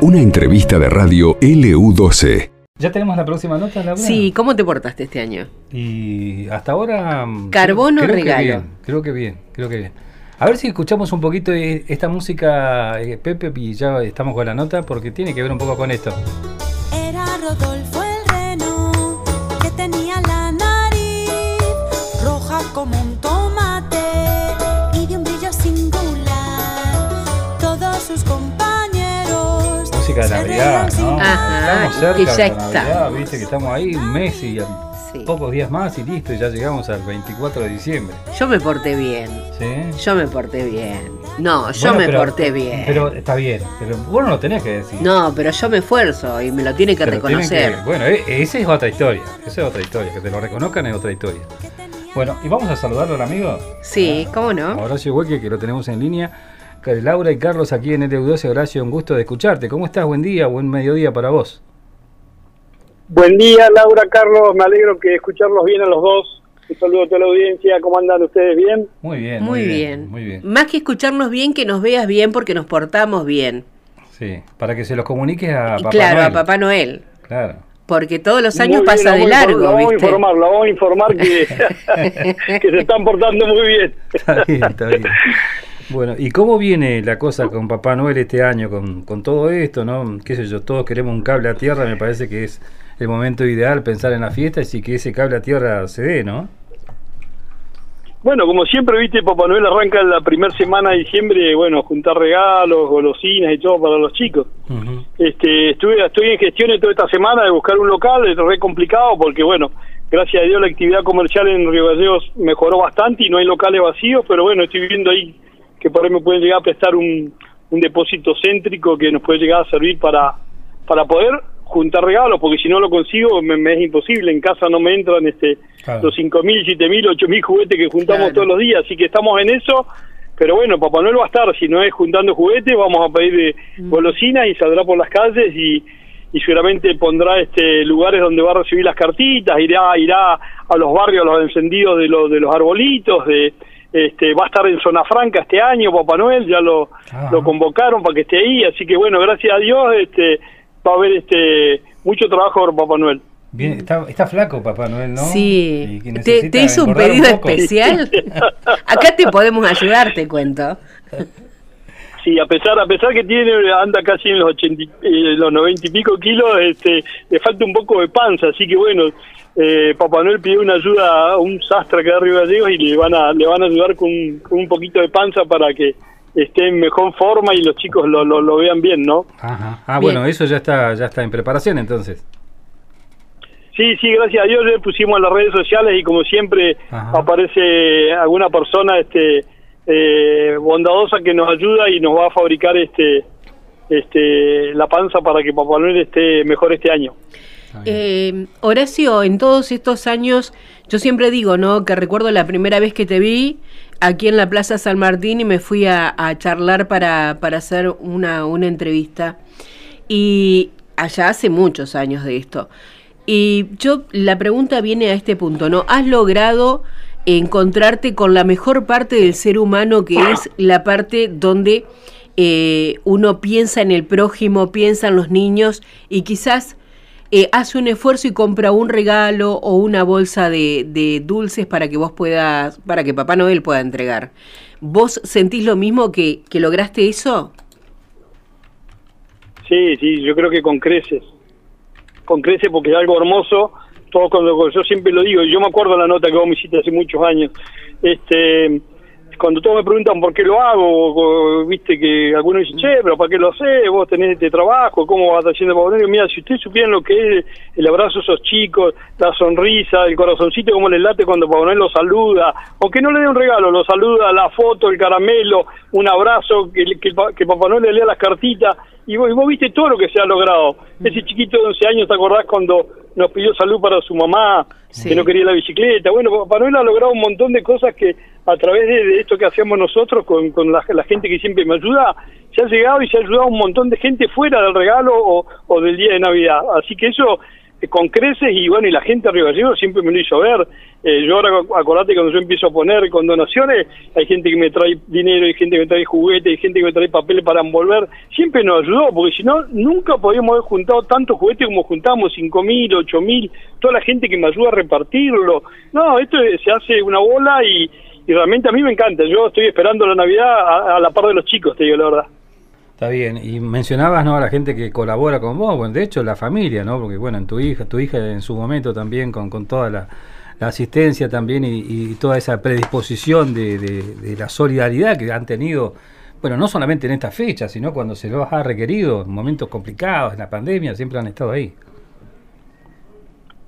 Una entrevista de radio LU12. ¿Ya tenemos la próxima nota, Laura? Sí, ¿cómo te portaste este año? Y hasta ahora... mm, Carbono creo, creo regalo. Que bien, creo que bien, creo que bien. A ver si escuchamos un poquito de esta música, eh, Pepe, y ya estamos con la nota, porque tiene que ver un poco con esto. Era Rodolfo el reno que tenía la nariz roja como un tomate Música de Navidad, ¿no? Ajá, estamos cerca que ya de la está. Navidad, viste que estamos ahí un mes y Sí. pocos días más y listo, ya llegamos al 24 de diciembre. Yo me porté bien. ¿Sí? Yo me porté bien. No, yo Bueno, me pero- porté bien. Pero está bien, pero vos no lo tenés que decir. no, pero yo me esfuerzo y me lo tiene que Pero reconocer. que- bueno, e- esa es otra historia. Esa es otra historia. Que te lo reconozcan es otra historia. Bueno, y vamos a saludarlo al amigo. Sí, ¿cómo A no? Horacio Hueque, que lo tenemos en línea. Laura y Carlos aquí en LU12. Horacio, un gusto de escucharte. ¿Cómo estás? Buen día, buen mediodía para vos. Buen día, Laura, Carlos. Me alegro que escucharlos bien a los dos. Un saludo a toda la audiencia. ¿Cómo andan ustedes? ¿Bien? Muy bien, Muy bien. Muy bien. Más que escucharnos bien, que nos veas bien porque nos portamos bien. Sí, para que se los comuniques a Papá claro, Noel. a Papá Noel. Claro. Porque todos los años bien, pasa la de infor- la largo, vamos a ¿viste? informar, la vamos a informar que, que se están portando muy bien. Está bien, está bien. Bueno, ¿y cómo viene la cosa con Papá Noel este año, con, con todo esto, no? Qué sé yo, todos queremos un cable a tierra, me parece que es el momento ideal pensar en la fiesta y que ese cable a tierra se dé, ¿no? Bueno, como siempre, viste, Papá Noel arranca la primera semana de diciembre, bueno, juntar regalos, golosinas y todo para los chicos. Este, estuve, estoy en gestiones toda esta semana de buscar un local, es re complicado porque, bueno, gracias a Dios la actividad comercial en Río Gallegos mejoró bastante y no hay locales vacíos, pero bueno, estoy viendo ahí que por ahí me pueden llegar a prestar un, un depósito céntrico que nos puede llegar a servir para, para poder juntar regalos, porque si no lo consigo me, me es imposible, en casa no me entran este Claro. los 5.000, 7.000, 8.000 juguetes que juntamos Claro. todos los días, así que estamos en eso, pero bueno, Papá Noel va a estar, si no es juntando juguetes, vamos a pedir eh, golosinas y saldrá por las calles y, y seguramente pondrá este lugares donde va a recibir las cartitas, irá irá a los barrios, a los encendidos de, los de los arbolitos, de este va a estar en Zona Franca este año, Papá Noel, ya lo, Ajá. lo convocaron para que esté ahí, así que bueno, gracias a Dios este va a haber este mucho trabajo por Papá Noel. Bien, está, está flaco Papá Noel, ¿no? Sí. ¿Te, hizo un pedido especial? Acá te podemos ayudar, te cuento. Sí, a pesar a pesar que tiene anda casi en los 80, y- eh, los 90 y pico kilos, este, le falta un poco de panza, así que bueno, eh, Papá Noel pidió una ayuda a un sastre acá de Río Gallegos y le van a le van a ayudar con, con un poquito de panza para que esté en mejor forma y los chicos lo, lo, lo vean bien, ¿no? Ajá. Ah, Bien. bueno, eso ya está, ya está en preparación entonces. Sí, sí, gracias a Dios le pusimos en las redes sociales y como siempre Ajá. aparece alguna persona este eh, bondadosa que nos ayuda y nos va a fabricar este este la panza para que Papá Noel esté mejor este año. Eh, Horacio, en todos estos años, yo siempre digo, ¿no? Que recuerdo la primera vez que te vi aquí en la Plaza San Martín y me fui a, a charlar para, para hacer una, una entrevista. Y allá hace muchos años de esto. Y yo, la pregunta viene a este punto, ¿no? ¿Has logrado encontrarte con la mejor parte del ser humano que es la parte donde eh, uno piensa en el prójimo, piensa en los niños y quizás eh, hace un esfuerzo y compra un regalo o una bolsa de, dulces para que vos puedas, para que Papá Noel pueda entregar. ¿Vos sentís lo mismo que, lograste eso? Sí, sí, yo creo que con creces. Con creces porque es algo hermoso. Todo cuando yo siempre lo digo, yo me acuerdo la nota que vos me hiciste hace muchos años. Este, cuando todos me preguntan por qué lo hago, viste que algunos dicen, che, pero ¿para qué lo haces? Vos tenés este trabajo, ¿cómo vas haciendo para? Mira, si ustedes supieran lo que es el abrazo a esos chicos, la sonrisa, el corazoncito, como les late cuando Papá Noel los saluda, aunque no le dé un regalo, lo saluda, la foto, el caramelo, un abrazo, que, que, que Papá Noel le lea las cartitas, y vos, y vos viste todo lo que se ha logrado. Ese chiquito de 11 años, ¿te acordás cuando nos pidió salud para su mamá, Sí. que no quería la bicicleta? Bueno, Papá Noel ha logrado un montón de cosas que a través de, de esto que hacemos nosotros con, con la, la gente que siempre me ayuda, se ha llegado y se ha ayudado a un montón de gente fuera del regalo o, o del día de Navidad. Así que eso eh, con creces y bueno, y la gente de Río Gallegos siempre me lo hizo ver. Eh, yo ahora, acordate, cuando yo empiezo a poner con donaciones, hay gente que me trae dinero, hay gente que me trae juguetes, hay gente que me trae papeles para envolver. Siempre nos ayudó, porque si no, nunca podíamos haber juntado tantos juguetes como juntamos, cinco mil, ocho mil, toda la gente que me ayuda a repartirlo. No, esto se hace una bola y, y realmente a mí me encanta. Yo estoy esperando la Navidad a, a la par de los chicos, te digo la verdad. Está bien, y mencionabas ¿no? a la gente que colabora con vos, bueno, de hecho la familia, ¿no? Porque bueno, en tu hija, tu hija en su momento también con, con toda la, la asistencia también y, y toda esa predisposición de, de, de, la solidaridad que han tenido, bueno, no solamente en esta fecha, sino cuando se los ha requerido, en momentos complicados, en la pandemia, siempre han estado ahí.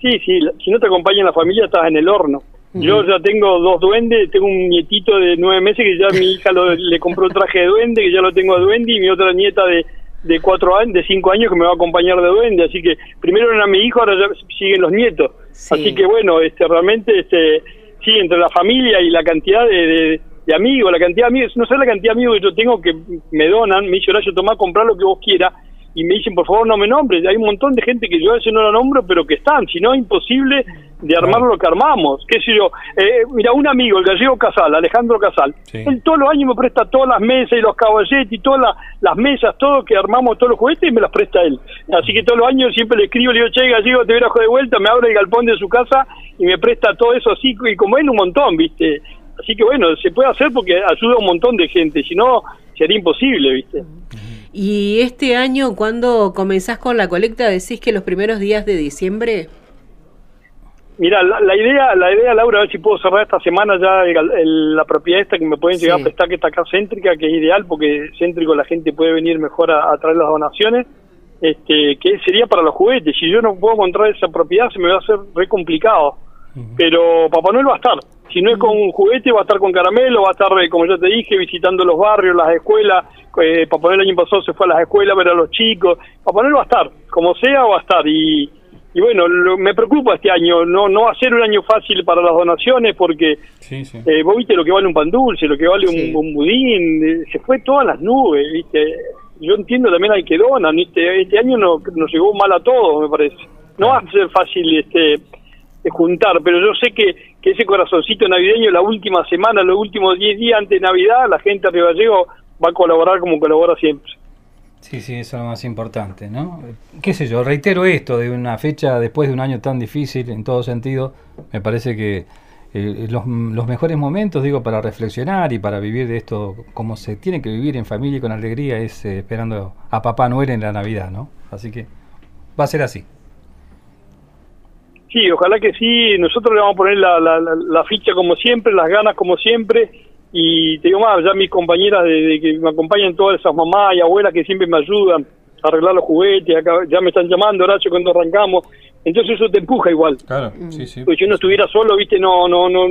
Sí, sí, si no te acompaña la familia estás en el horno. Yo ya tengo dos duendes, tengo un nietito de nueve meses que ya mi hija lo, le compró un traje de duende, que ya lo tengo a duende, y mi otra nieta de, de cuatro años, de cinco años que me va a acompañar de duende, así que primero era mi hijo, ahora ya siguen los nietos. Sí. Así que bueno, este realmente este sí, entre la familia y la cantidad de, de, de, amigos, la cantidad de amigos, no sé la cantidad de amigos que yo tengo que me donan, me dice Horacio, tomá, comprar lo que vos quieras, y me dicen, por favor, no me nombres. Hay un montón de gente que yo a veces no la nombro, pero que están, si no es imposible de armar lo que armamos. ¿Qué sé yo? Eh, mira, un amigo, el gallego Casal, Alejandro Casal, sí. él todos los años me presta todas las mesas y los caballetes y todas las, las mesas, todo que armamos, todos los juguetes y me las presta él. Así que todos los años siempre le escribo, le digo, che, gallego, te viajo de vuelta, me abre el galpón de su casa y me presta todo eso así, y como él un montón, ¿viste? Así que bueno, se puede hacer porque ayuda a un montón de gente, si no, sería imposible, ¿viste? Y este año, cuando comenzás con la colecta, decís que los primeros días de diciembre. Mira, la, la, idea, la idea, Laura, a ver si puedo cerrar esta semana ya el, el, la propiedad esta que me pueden llegar sí. a prestar, que está acá céntrica, que es ideal porque céntrico la gente puede venir mejor a, a traer las donaciones, este, que sería para los juguetes. Si yo no puedo encontrar esa propiedad, se me va a hacer re complicado. Uh -huh. Pero Papá Noel va a estar. Si no es con un juguete, va a estar con caramelo, va a estar, como ya te dije, visitando los barrios, las escuelas. Eh, Papá Noel el año pasado se fue a las escuelas a ver a los chicos. Papá Noel va a estar, como sea, va a estar. Y, y bueno, lo, me preocupa este año. No no va a ser un año fácil para las donaciones porque sí, sí. Eh, vos viste lo que vale un pan dulce, lo que vale sí. un, un, budín. Eh, se fue todas las nubes, viste. Yo entiendo también hay que donar. ¿viste? Este año no, nos llegó mal a todos, me parece. No va a ser fácil este juntar, pero yo sé que, ese corazoncito navideño, la última semana, los últimos 10 días antes de Navidad, la gente de Gallego va a colaborar como colabora siempre. Sí, sí, eso es lo más importante, ¿no? Qué sé yo, reitero esto de una fecha después de un año tan difícil en todo sentido, me parece que eh, los, los, mejores momentos, digo, para reflexionar y para vivir de esto como se tiene que vivir en familia y con alegría es eh, esperando a Papá Noel en la Navidad, ¿no? Así que va a ser así. Sí, ojalá que sí. Nosotros le vamos a poner la, la, la, la, ficha como siempre, las ganas como siempre. Y te digo más, ya mis compañeras de, de, que me acompañan, todas esas mamás y abuelas que siempre me ayudan a arreglar los juguetes, acá ya me están llamando, Horacio, cuando arrancamos. Entonces eso te empuja igual. Claro, sí, sí. Pues si yo no estuviera solo, viste, no, no, no,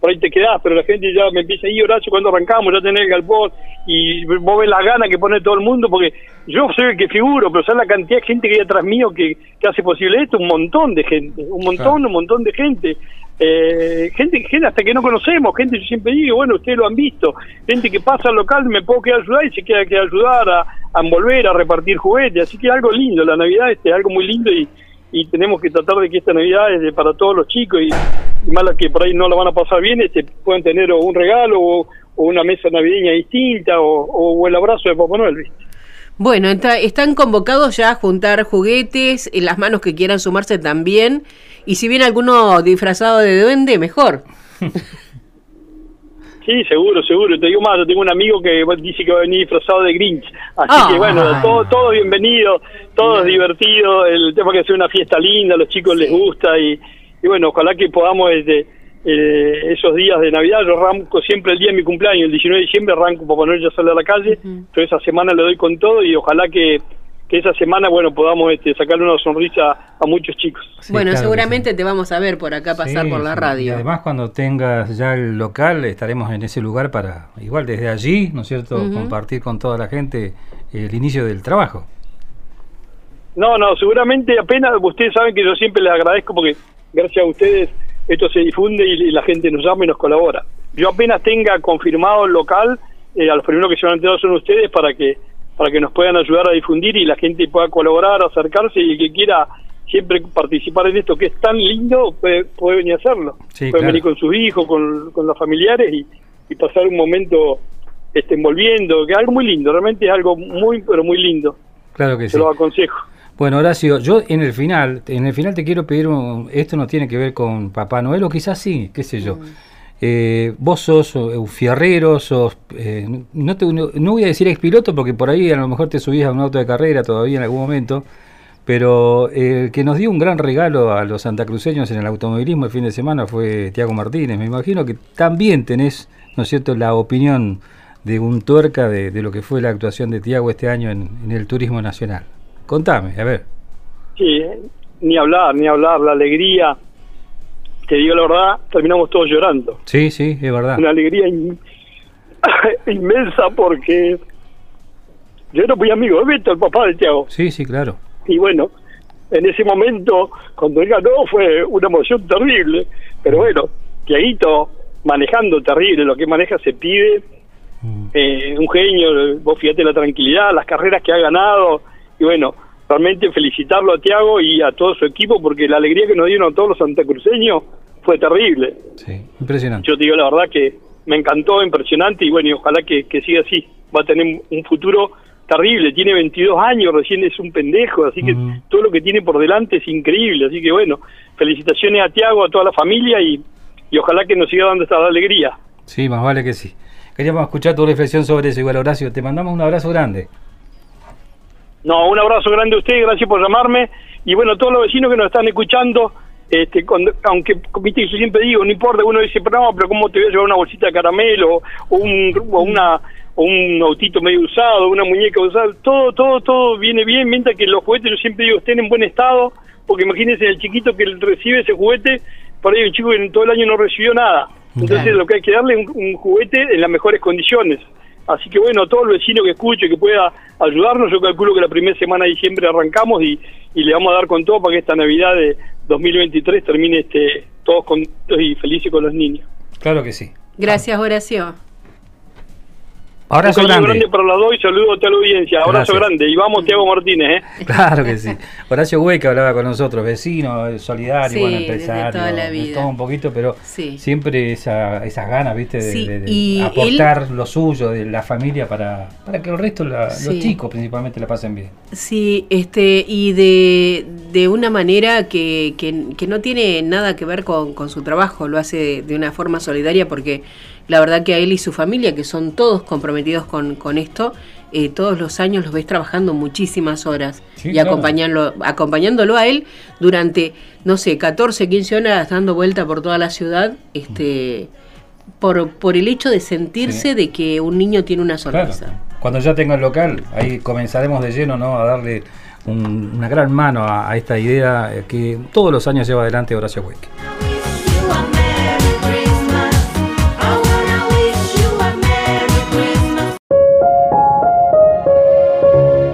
por ahí te quedás, pero la gente ya me empieza a ir, Horacio, cuando arrancamos, ya tenés el galpón, y vos ves la gana que pone todo el mundo, porque yo soy el que figuro, pero sabes la cantidad de gente que hay atrás mío que, que hace posible esto, un montón de gente, un montón, un montón de gente. Eh, gente, gente hasta que no conocemos, gente yo siempre digo, bueno, ustedes lo han visto, gente que pasa al local, me puedo quedar a ayudar y se queda que ayudar a, a envolver, a repartir juguetes, así que algo lindo, la Navidad este, es algo muy lindo y, y tenemos que tratar de que esta Navidad es de, para todos los chicos y, y malas que por ahí no la van a pasar bien, este, pueden tener o un regalo o, o una mesa navideña distinta o, o, el abrazo de Papá Noel, ¿viste? Bueno, están convocados ya a juntar juguetes, en las manos que quieran sumarse también, y si viene alguno disfrazado de duende, mejor. Sí, seguro, seguro. Te digo más, yo tengo un amigo que dice que va a venir disfrazado de Grinch. Así oh, que bueno, ay. todo, todo bienvenido, todo es divertido. El tema que sea una fiesta linda, a los chicos sí. les gusta y, y, bueno, ojalá que podamos desde eh, esos días de Navidad, yo arranco siempre el día de mi cumpleaños, el 19 de diciembre arranco para poner ya salir a la calle, uh -huh. pero esa semana le doy con todo y ojalá que que esa semana, bueno, podamos este, sacarle una sonrisa a muchos chicos. Sí, bueno, claro seguramente sí. te vamos a ver por acá pasar sí, por la radio. Y además, cuando tengas ya el local, estaremos en ese lugar para, igual desde allí, ¿no es cierto?, uh -huh. compartir con toda la gente el inicio del trabajo. No, no, seguramente apenas, ustedes saben que yo siempre les agradezco porque gracias a ustedes esto se difunde y, la gente nos llama y nos colabora. Yo apenas tenga confirmado el local, eh, a los primeros que se van a enterar son ustedes para que para que nos puedan ayudar a difundir y la gente pueda colaborar, acercarse y el que quiera siempre participar en esto que es tan lindo, puede, puede venir a hacerlo. Sí, puede claro. venir con sus hijos, con, con los familiares y, y pasar un momento este, envolviendo, que es algo muy lindo, realmente es algo muy, pero muy lindo. Claro que Se sí. lo aconsejo. Bueno, Horacio, yo en el final, en el final te quiero pedir, un- esto no tiene que ver con Papá Noel, o quizás sí, qué sé yo. Eh, vos sos eh, un sos, eh, no, voy a decir expiloto porque por ahí a lo mejor te subís a un auto de carrera todavía en algún momento, pero el que nos dio un gran regalo a los santacruceños en el automovilismo el fin de semana fue Tiago Martínez. Me imagino que también tenés, ¿no es cierto?, la opinión de un tuerca de, de lo que fue la actuación de Tiago este año en, en el turismo nacional. Contame, a ver. Sí, ni hablar, ni hablar, la alegría. Te digo la verdad, terminamos todos llorando. Sí, sí, es verdad. Una alegría in- inmensa porque yo era muy amigo de Beto, el papá de Tiago. Sí, sí, claro. Y bueno, en ese momento, cuando él ganó, fue una emoción terrible. Pero bueno, Tiaguito manejando terrible, lo que maneja se pide. Mm. eh, un genio, vos fíjate la tranquilidad, las carreras que ha ganado. Y bueno, realmente felicitarlo a Tiago y a todo su equipo porque la alegría que nos dieron a todos los santacruceños fue terrible. Sí, impresionante. Yo te digo la verdad que me encantó, impresionante y bueno, y ojalá que, que siga así. Va a tener un futuro terrible, tiene 22 años, recién es un pendejo, así que todo lo que tiene por delante es increíble. Así que bueno, felicitaciones a Tiago, a toda la familia y, y ojalá que nos siga dando esta alegría. Sí, más vale que sí. Queríamos escuchar tu reflexión sobre eso, igual Horacio. Te mandamos un abrazo grande. No, un abrazo grande a usted, gracias por llamarme. Y bueno, todos los vecinos que nos están escuchando, este, cuando- aunque viste, yo siempre digo, no importa, uno dice, pero no, pero ¿cómo te voy a llevar una bolsita de caramelo o un, o una, o un autito medio usado, una muñeca usada? Todo, todo, todo viene bien, mientras que los juguetes, yo siempre digo, estén en buen estado, porque imagínense el chiquito que recibe ese juguete, por ahí un chico que en todo el año no recibió nada. Entonces Claro. lo que hay que darle es un, un juguete en las mejores condiciones. Así que bueno, todo el vecino que escuche, que pueda ayudarnos, yo calculo que la primera semana de diciembre arrancamos y, y le vamos a dar con todo para que esta Navidad de 2023 termine este, todos contentos y felices con los niños. Claro que sí. Gracias, Horacio. Abrazo grande. grande para los dos y saludos a toda la audiencia. Abrazo Gracias. grande. Y vamos, Tiago Martínez. ¿eh? Claro que sí. Horacio Hueca hablaba con nosotros, vecino, eh, solidario, Sí, bueno, empresario, toda la de vida. todo un poquito, pero Sí. siempre esa, esas ganas, ¿viste? De, Sí, de- de y aportar lo suyo de la familia para, para que el resto, la- Sí. los chicos principalmente, la pasen bien. Sí, este, y de, de una manera que, que, que no tiene nada que ver con, con su trabajo, lo hace de, de una forma solidaria porque la verdad que a él y su familia, que son todos comprometidos con, con esto, eh, todos los años los ves trabajando muchísimas horas Sí, y claro. acompañarlo, acompañándolo a él durante, no sé, 14, 15 horas dando vuelta por toda la ciudad, este, por, por el hecho de sentirse Sí. de que un niño tiene una Claro. sonrisa. Cuando ya tenga el local, ahí comenzaremos de lleno, ¿no? A darle un- una gran mano a, a esta idea eh, que todos los años lleva adelante Horacio Hueca.